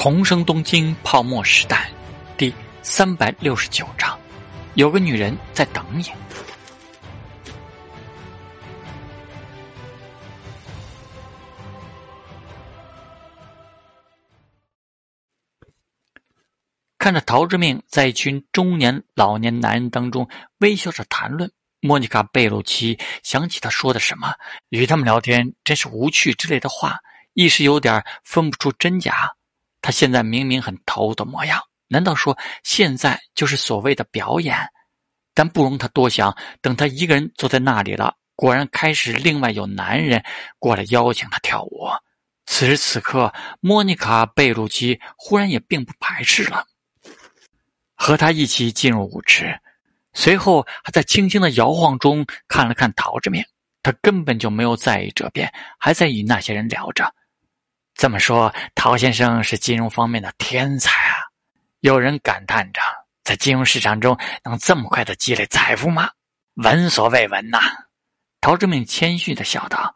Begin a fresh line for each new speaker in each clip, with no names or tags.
重生东京泡沫时代，第三百六十九章，有个女人在等你。看着陶之命在一群中年老年男人当中微笑着谈论，莫妮卡贝鲁奇想起他说的什么，与他们聊天真是无趣之类的话，一时有点分不出真假。他现在明明很头的模样，难道说现在就是所谓的表演？但不容他多想。等他一个人坐在那里了，果然开始另外有男人过来邀请他跳舞。此时此刻，莫妮卡·贝鲁奇忽然也并不排斥了，和他一起进入舞池。随后还在轻轻的摇晃中看了看陶志明，他根本就没有在意这边，还在与那些人聊着。这么说，陶先生是金融方面的天才啊！有人感叹着，在金融市场中能这么快的积累财富吗？闻所未闻呐！陶志明谦虚的笑道：“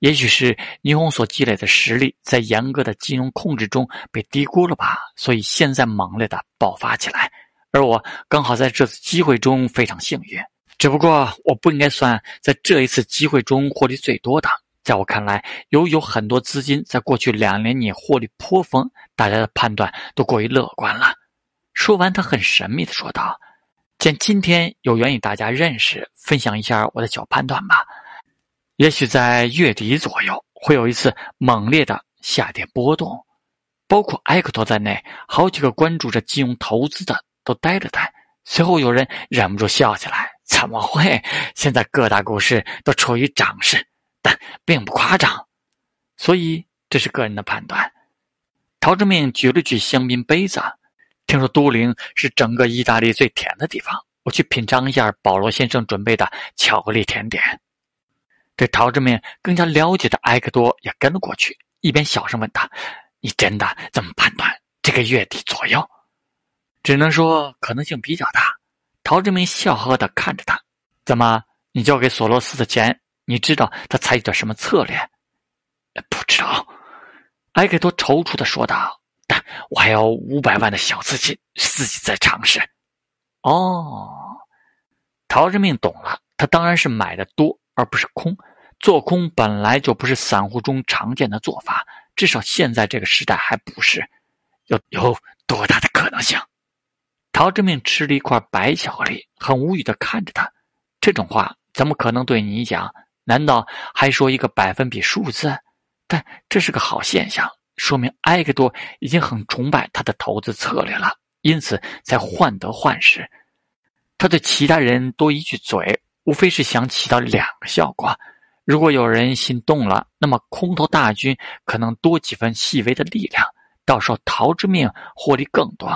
也许是霓虹所积累的实力在严格的金融控制中被低估了吧，所以现在猛烈的爆发起来。而我刚好在这次机会中非常幸运，只不过我不应该算在这一次机会中获利最多的。”在我看来，由于有很多资金在过去两年里获利颇丰，大家的判断都过于乐观了。说完，他很神秘的说道：“见今天有缘与大家认识，分享一下我的小判断吧。也许在月底左右会有一次猛烈的下跌波动，包括埃克托在内，好几个关注着金融投资的都呆了呆。随后有人忍不住笑起来：怎么会？现在各大股市都处于涨势。”并不夸张，所以这是个人的判断。陶志明举了举香槟杯子，听说都灵是整个意大利最甜的地方，我去品尝一下保罗先生准备的巧克力甜点。对陶志明更加了解的埃克多也跟了过去，一边小声问他：“你真的这么判断？这个月底左右？”只能说可能性比较大。陶志明笑呵呵的看着他：“怎么，你交给索罗斯的钱？”你知道他采取的什么策略？不知道，埃克多踌躇的说道。但我还有五百万的小资金，自己在尝试。哦，陶之命懂了，他当然是买的多，而不是空。做空本来就不是散户中常见的做法，至少现在这个时代还不是。有有多大的可能性？陶之命吃了一块白巧克力，很无语的看着他。这种话怎么可能对你讲？难道还说一个百分比数字？但这是个好现象，说明埃克多已经很崇拜他的投资策略了，因此才患得患失。他对其他人多一句嘴，无非是想起到两个效果：如果有人心动了，那么空头大军可能多几分细微的力量，到时候逃之命获利更多；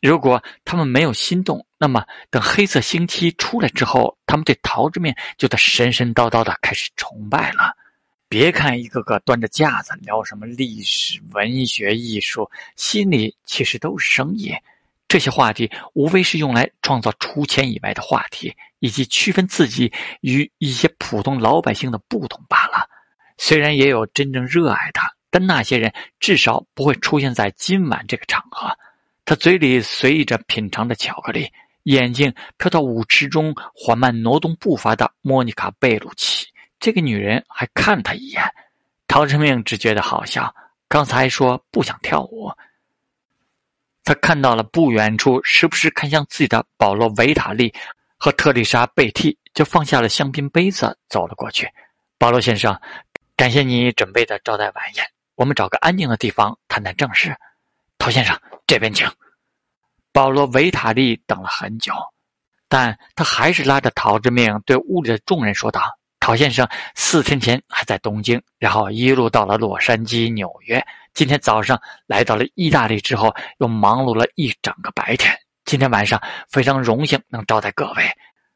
如果他们没有心动，那么，等黑色星期出来之后，他们对桃之面就得神神叨叨的开始崇拜了。别看一个个端着架子聊什么历史、文学、艺术，心里其实都是生意。这些话题无非是用来创造出钱以外的话题，以及区分自己与一些普通老百姓的不同罢了。虽然也有真正热爱的，但那些人至少不会出现在今晚这个场合。他嘴里随意着品尝着巧克力。眼睛飘到舞池中缓慢挪动步伐的莫妮卡·贝鲁奇，这个女人还看他一眼。陶成命只觉得好笑。刚才说不想跳舞，他看到了不远处时不时看向自己的保罗·维塔利和特丽莎·贝蒂，就放下了香槟杯子，走了过去。保罗先生，感谢你准备的招待晚宴。我们找个安静的地方谈谈正事。陶先生，这边请。保罗·维塔利等了很久，但他还是拉着陶之命对屋里的众人说道：“陶先生四天前还在东京，然后一路到了洛杉矶、纽约。今天早上来到了意大利之后，又忙碌了一整个白天。今天晚上非常荣幸能招待各位，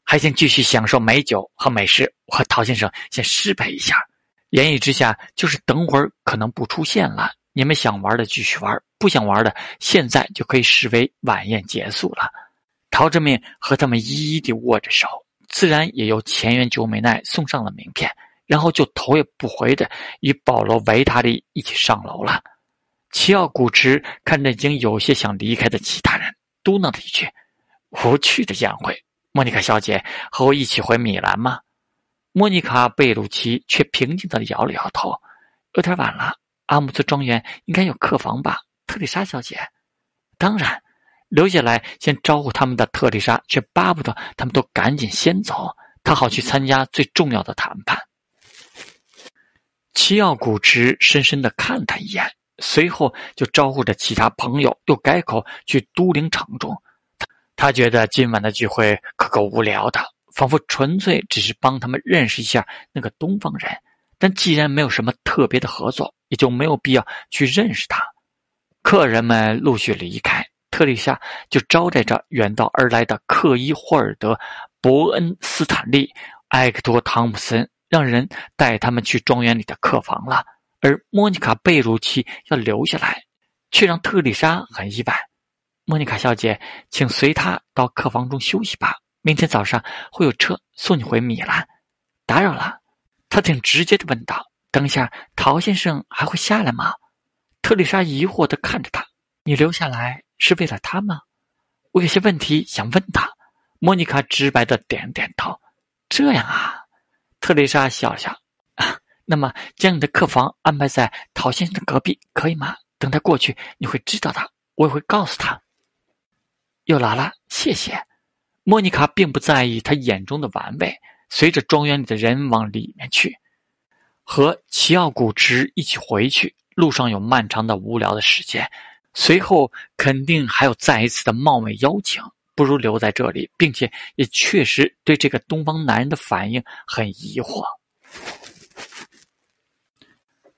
还请继续享受美酒和美食。我和陶先生先失陪一下。言语之下就是等会儿可能不出现了。你们想玩的继续玩。”不想玩的，现在就可以视为晚宴结束了。陶志明和他们一一地握着手，自然也由前原久美奈送上了名片，然后就头也不回的与保罗·维塔利一起上楼了。齐奥古驰看着已经有些想离开的其他人，嘟囔了一句：“无趣的宴会。”莫妮卡小姐和我一起回米兰吗？莫妮卡·贝鲁奇却平静的摇了摇头：“有点晚了，阿姆斯庄园应该有客房吧？”特丽莎小姐，当然，留下来先招呼他们的特丽莎却巴不得他们都赶紧先走，她好去参加最重要的谈判。齐奥古驰深深的看他一眼。随后就招呼着其他朋友，又改口去都灵城中。他他觉得今晚的聚会可够无聊的，仿佛纯粹只是帮他们认识一下那个东方人。但既然没有什么特别的合作，也就没有必要去认识他。客人们陆续离开，特丽莎就招待着远道而来的克伊霍尔德、伯恩斯坦利、埃克托·汤姆森，让人带他们去庄园里的客房了。而莫妮卡·贝鲁奇要留下来，却让特丽莎很意外。莫妮卡小姐，请随他到客房中休息吧。明天早上会有车送你回米兰。打扰了，他挺直接的问道：“等一下，陶先生还会下来吗？”特丽莎疑惑的看着他：“你留下来是为了他吗？”我有些问题想问他。莫妮卡直白的点点头：“这样啊。”特丽莎笑笑：“啊。那么，将你的客房安排在陶先生的隔壁，可以吗？等他过去，你会知道的。我也会告诉他。又来了，谢谢。莫妮卡并不在意他眼中的玩味，随着庄园里的人往里面去，和齐奥古驰一起回去。路上有漫长的无聊的时间，随后肯定还有再一次的冒昧邀请。不如留在这里，并且也确实对这个东方男人的反应很疑惑。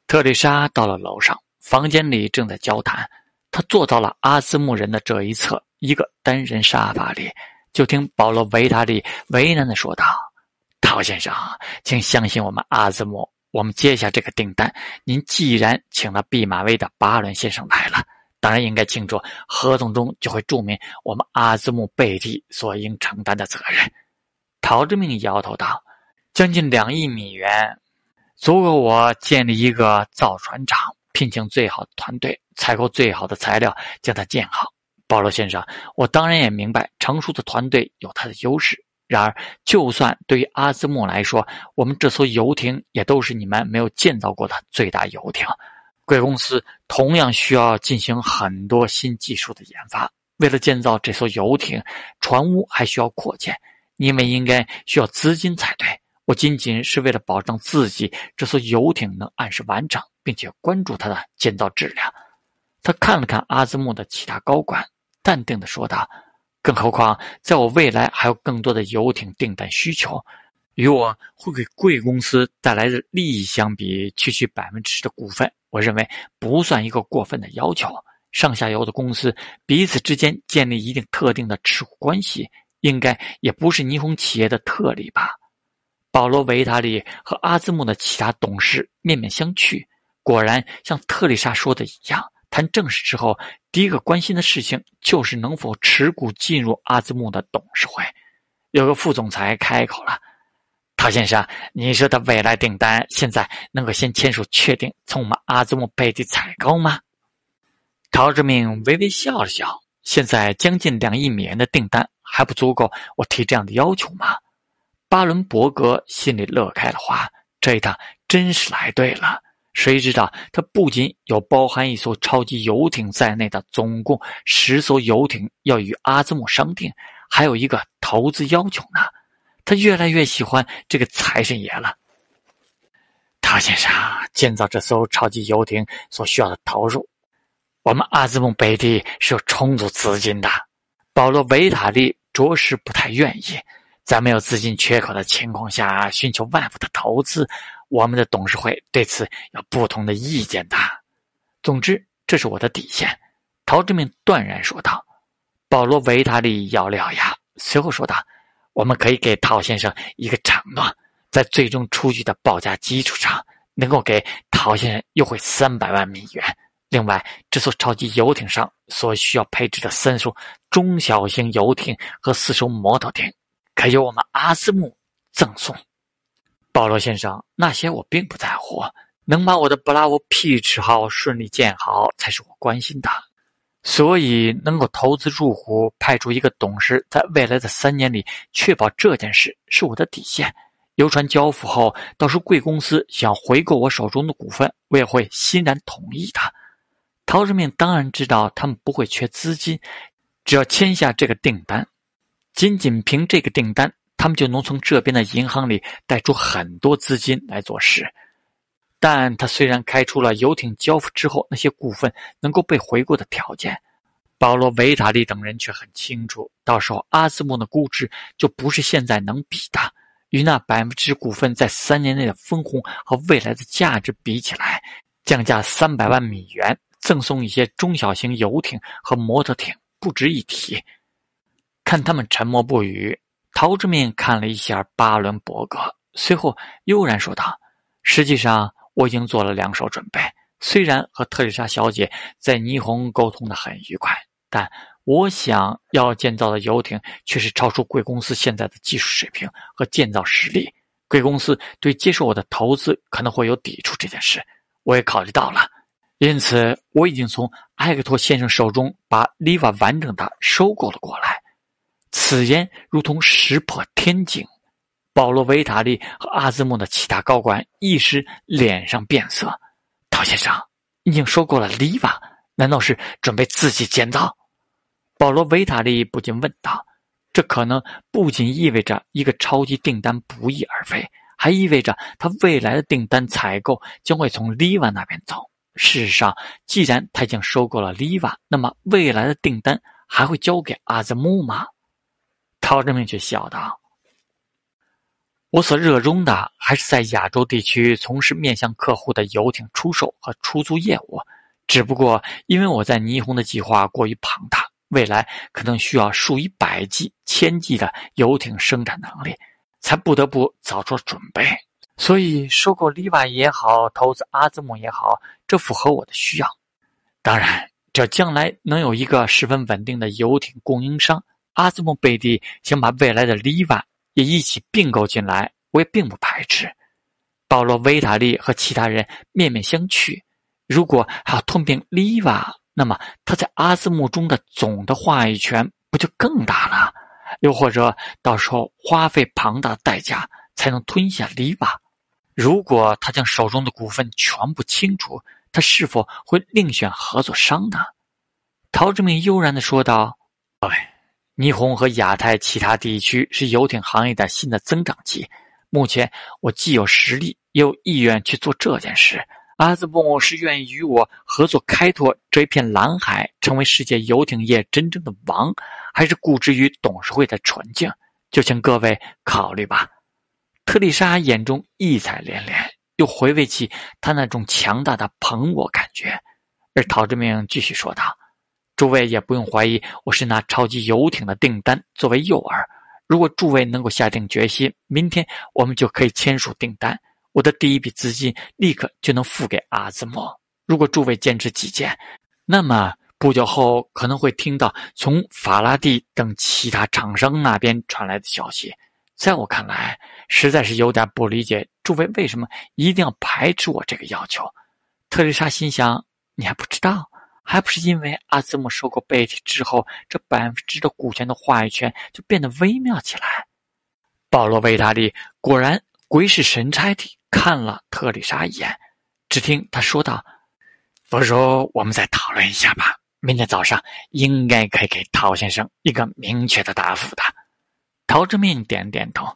特丽莎到了楼上，房间里正在交谈。她坐到了阿兹木人的这一侧一个单人沙发里，就听保罗·维塔利为难的说道：“陶先生，请相信我们阿兹穆，我们接下这个订单。您既然请了毕马威的巴伦先生来了，当然应该清楚合同中就会注明我们阿兹穆贝蒂所应承担的责任。”陶志明摇头道：“将近两亿美元。”足够我建立一个造船厂，聘请最好的团队，采购最好的材料，将它建好。保罗先生，我当然也明白成熟的团队有它的优势。然而，就算对于阿兹莫来说，我们这艘游艇也都是你们没有建造过的最大游艇。贵公司同样需要进行很多新技术的研发。为了建造这艘游艇，船坞还需要扩建，你们应该需要资金才对。我仅仅是为了保证自己这艘游艇能按时完成，并且关注它的建造质量。他看了看阿兹木的其他高管，淡定的说道：“更何况，在我未来还有更多的游艇订单需求，与我会给贵公司带来的利益相比，区区百分之十的股份，我认为不算一个过分的要求。上下游的公司彼此之间建立一定特定的持股关系，应该也不是霓虹企业的特例吧。”保罗·维塔利和阿兹穆的其他董事面面相觑。果然，像特丽莎说的一样，谈正事之后，第一个关心的事情就是能否持股进入阿兹木的董事会。有个副总裁开口了：“陶先生，你说的未来订单，现在能够先签署确定，从我们阿兹木贝蒂采购吗？”陶志明微微笑了笑：“现在将近两亿美元的订单还不足够我提这样的要求吗？”巴伦伯格心里乐开了花，这一趟真是来对了。谁知道他不仅有包含一艘超级游艇在内的总共十艘游艇要与阿兹姆商定，还有一个投资要求呢。他越来越喜欢这个财神爷了。陶先生，建造这艘超级游艇所需要的投入，我们阿兹姆贝蒂是有充足资金的。保罗·维塔利着实不太愿意。在没有资金缺口的情况下寻求外部的投资，我们的董事会对此有不同的意见的。总之，这是我的底线。”陶志明断然说道。保罗·维塔利咬了咬牙，随后说道：“我们可以给陶先生一个承诺，在最终出具的报价基础上，能够给陶先生优惠三百万美元。另外，这艘超级游艇上所需要配置的三艘中小型游艇和四艘摩托艇。”可由我们阿斯木赠送，保罗先生，那些我并不在乎。能把我的布拉沃 Peach 号顺利建好，才是我关心的。所以，能够投资入股，派出一个董事，在未来的三年里确保这件事是我的底线。游船交付后，到时贵公司想回购我手中的股份，我也会欣然同意的。陶志明当然知道他们不会缺资金，只要签下这个订单，仅仅凭这个订单，他们就能从这边的银行里贷出很多资金来做事。但他虽然开出了游艇交付之后那些股份能够被回购的条件，保罗·维塔利等人却很清楚，到时候阿兹莫的估值就不是现在能比的。与那百分之股份在三年内的分红和未来的价值比起来，降价三百万美元，赠送一些中小型游艇和摩托艇不值一提。看他们沉默不语，陶志明看了一下巴伦伯格，随后悠然说道：“实际上。”我已经做了两手准备。虽然和特丽莎小姐在霓虹沟通的很愉快，但我想要建造的游艇却是超出贵公司现在的技术水平和建造实力。贵公司对接受我的投资可能会有抵触这件事，我也考虑到了。因此，我已经从埃克托先生手中把利瓦完整的收购了过来。此言如同石破天惊。保罗·维塔利和阿兹莫的其他高官一时脸上变色。陶先生，已经收购了利瓦，难道是准备自己建造？保罗·维塔利不禁问道。这可能不仅意味着一个超级订单不翼而飞，还意味着他未来的订单采购将会从利瓦那边走。事实上，既然他已经收购了利瓦，那么未来的订单还会交给阿兹莫吗？陶志明却笑道。我所热衷的还是在亚洲地区从事面向客户的游艇出售和出租业务，只不过因为我在霓虹的计划过于庞大，未来可能需要数以百计、千计的游艇生产能力，才不得不早做准备。所以，收购利瓦也好，投资阿兹姆也好，这符合我的需要。当然，只要将来能有一个十分稳定的游艇供应商，阿兹姆贝蒂想把未来的利瓦。也一起并购进来，我也并不排斥。保罗·维塔利和其他人面面相觑。如果还要吞并利瓦，那么他在阿兹木中的总的话语权不就更大了？又或者到时候花费庞大的代价才能吞下利瓦？如果他将手中的股份全部清除，他是否会另选合作商呢？陶志明悠然的说道：“各位。”霓虹和亚太其他地区是游艇行业的新的增长期。目前，我既有实力，也有意愿去做这件事。阿兹莫是愿意与我合作开拓这片蓝海，成为世界游艇业真正的王，还是固执于董事会的纯净？就请各位考虑吧。特丽莎眼中异彩连连，又回味起他那种强大的捧我感觉。而陶志明继续说道。诸位也不用怀疑，我是拿超级游艇的订单作为诱饵。如果诸位能够下定决心，明天我们就可以签署订单，我的第一笔资金立刻就能付给阿兹莫。如果诸位坚持己见，那么不久后可能会听到从法拉第等其他厂商那边传来的消息。在我看来，实在是有点不理解诸位为什么一定要排斥我这个要求。特丽莎心想：你还不知道？还不是因为阿兹姆收购贝蒂之后，这百分之的股权的话语权就变得微妙起来。保罗·维达利果然鬼使神差地看了特丽莎一眼，只听他说道：“不如我们再讨论一下吧。明天早上应该可以给陶先生一个明确的答复的。”陶之命点点头。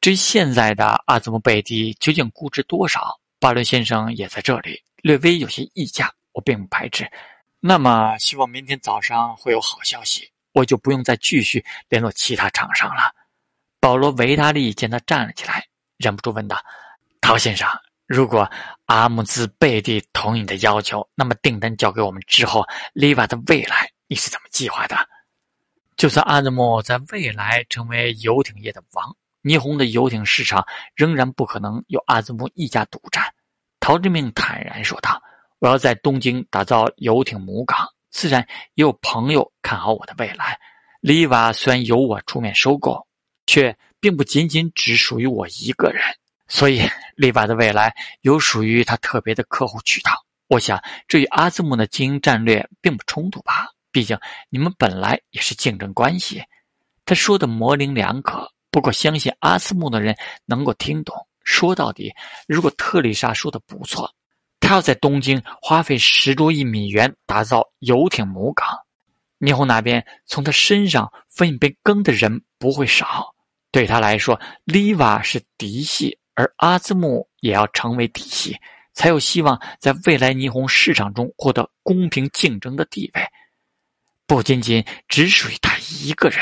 至于现在的阿兹姆贝蒂究竟估值多少，巴伦先生也在这里，略微有些溢价，我并不排斥。那么，希望明天早上会有好消息，我就不用再继续联络其他厂商了。保罗·维达利见他站了起来，忍不住问道：“陶先生，如果阿姆兹贝蒂同意你的要求，那么订单交给我们之后，利瓦的未来你是怎么计划的？就算阿兹莫在未来成为游艇业的王，霓虹的游艇市场仍然不可能由阿兹莫一家独占。”陶志明坦然说道。我要在东京打造游艇母港，自然也有朋友看好我的未来。利瓦虽然由我出面收购，却并不仅仅只属于我一个人。所以丽娃的未来有属于他特别的客户渠道。我想，这与阿兹姆的经营战略并不冲突吧？毕竟你们本来也是竞争关系。他说的模棱两可，不过相信阿兹木的人能够听懂。说到底，如果特丽莎说的不错，他要在东京花费十多亿美元打造游艇母港，霓虹那边从他身上分一杯羹的人不会少。对他来说，丽娃是嫡系，而阿兹木也要成为嫡系。才有希望在未来霓虹市场中获得公平竞争的地位，不仅仅只属于他一个人。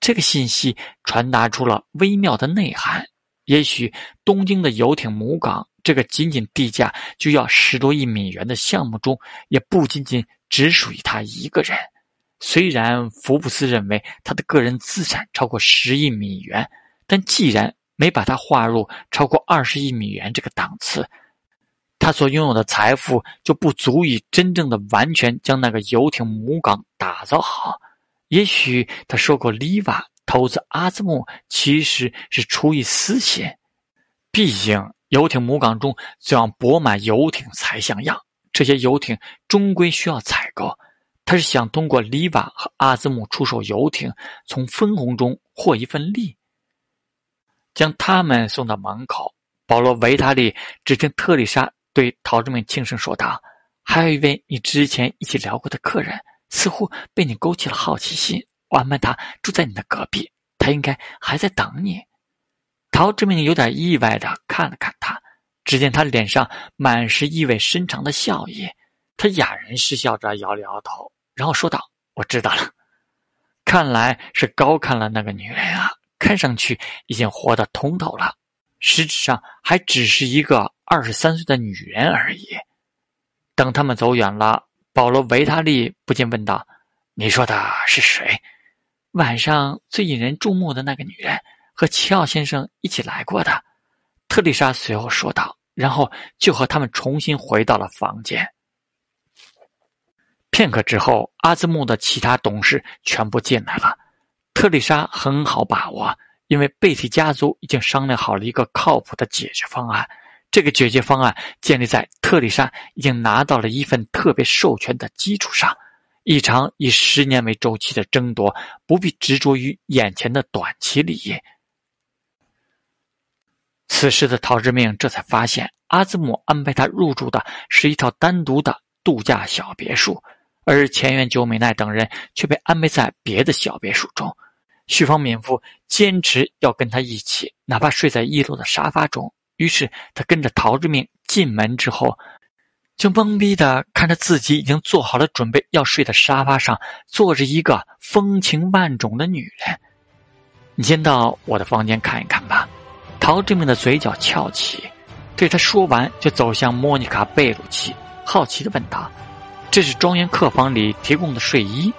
这个信息传达出了微妙的内涵。也许东京的游艇母港这个仅仅地价就要十多亿美元的项目中，也不仅仅只属于他一个人。虽然福布斯认为他的个人资产超过十亿美元，但既然没把他划入超过二十亿美元这个档次。他所拥有的财富就不足以真正的完全将那个游艇母港打造好。也许他说过，利瓦投资阿兹木其实是出于私心。毕竟游艇母港中这样泊满游艇才像样，这些游艇终归需要采购。他是想通过利瓦和阿兹姆出售游艇，从分红中获一份利，将他们送到门口。保罗·维塔利只听特丽莎。对陶志明轻声说道：“还有一位你之前一起聊过的客人，似乎被你勾起了好奇心。我安排他住在你的隔壁，他应该还在等你。”陶志明有点意外的看了看他，只见他脸上满是意味深长的笑意。他哑然失笑着摇了摇头，然后说道：“我知道了，看来是高看了那个女人啊，看上去已经活得通透了，实质上还只是一个。”二十三岁的女人而已。等他们走远了，保罗·维塔利不禁问道：“你说的是谁？晚上最引人注目的那个女人，和齐奥先生一起来过的？”特丽莎随后说道，然后就和他们重新回到了房间。片刻之后，阿兹木的其他董事全部进来了。特丽莎很好把握，因为贝蒂家族已经商量好了一个靠谱的解决方案。这个解决方案建立在特丽莎已经拿到了一份特别授权的基础上。一场以十年为周期的争夺，不必执着于眼前的短期利益。此时的陶之命这才发现，阿兹姆安排他入住的是一套单独的度假小别墅，而前原久美奈等人却被安排在别的小别墅中。旭方敏夫坚持要跟他一起，哪怕睡在一楼的沙发中。于是他跟着陶之命进门之后，就懵逼的看着自己已经做好了准备要睡的沙发上坐着一个风情万种的女人。你先到我的房间看一看吧。陶志明的嘴角翘起，对他说完就走向莫妮卡·贝鲁奇，好奇的问道：“这是庄园客房里提供的睡衣？”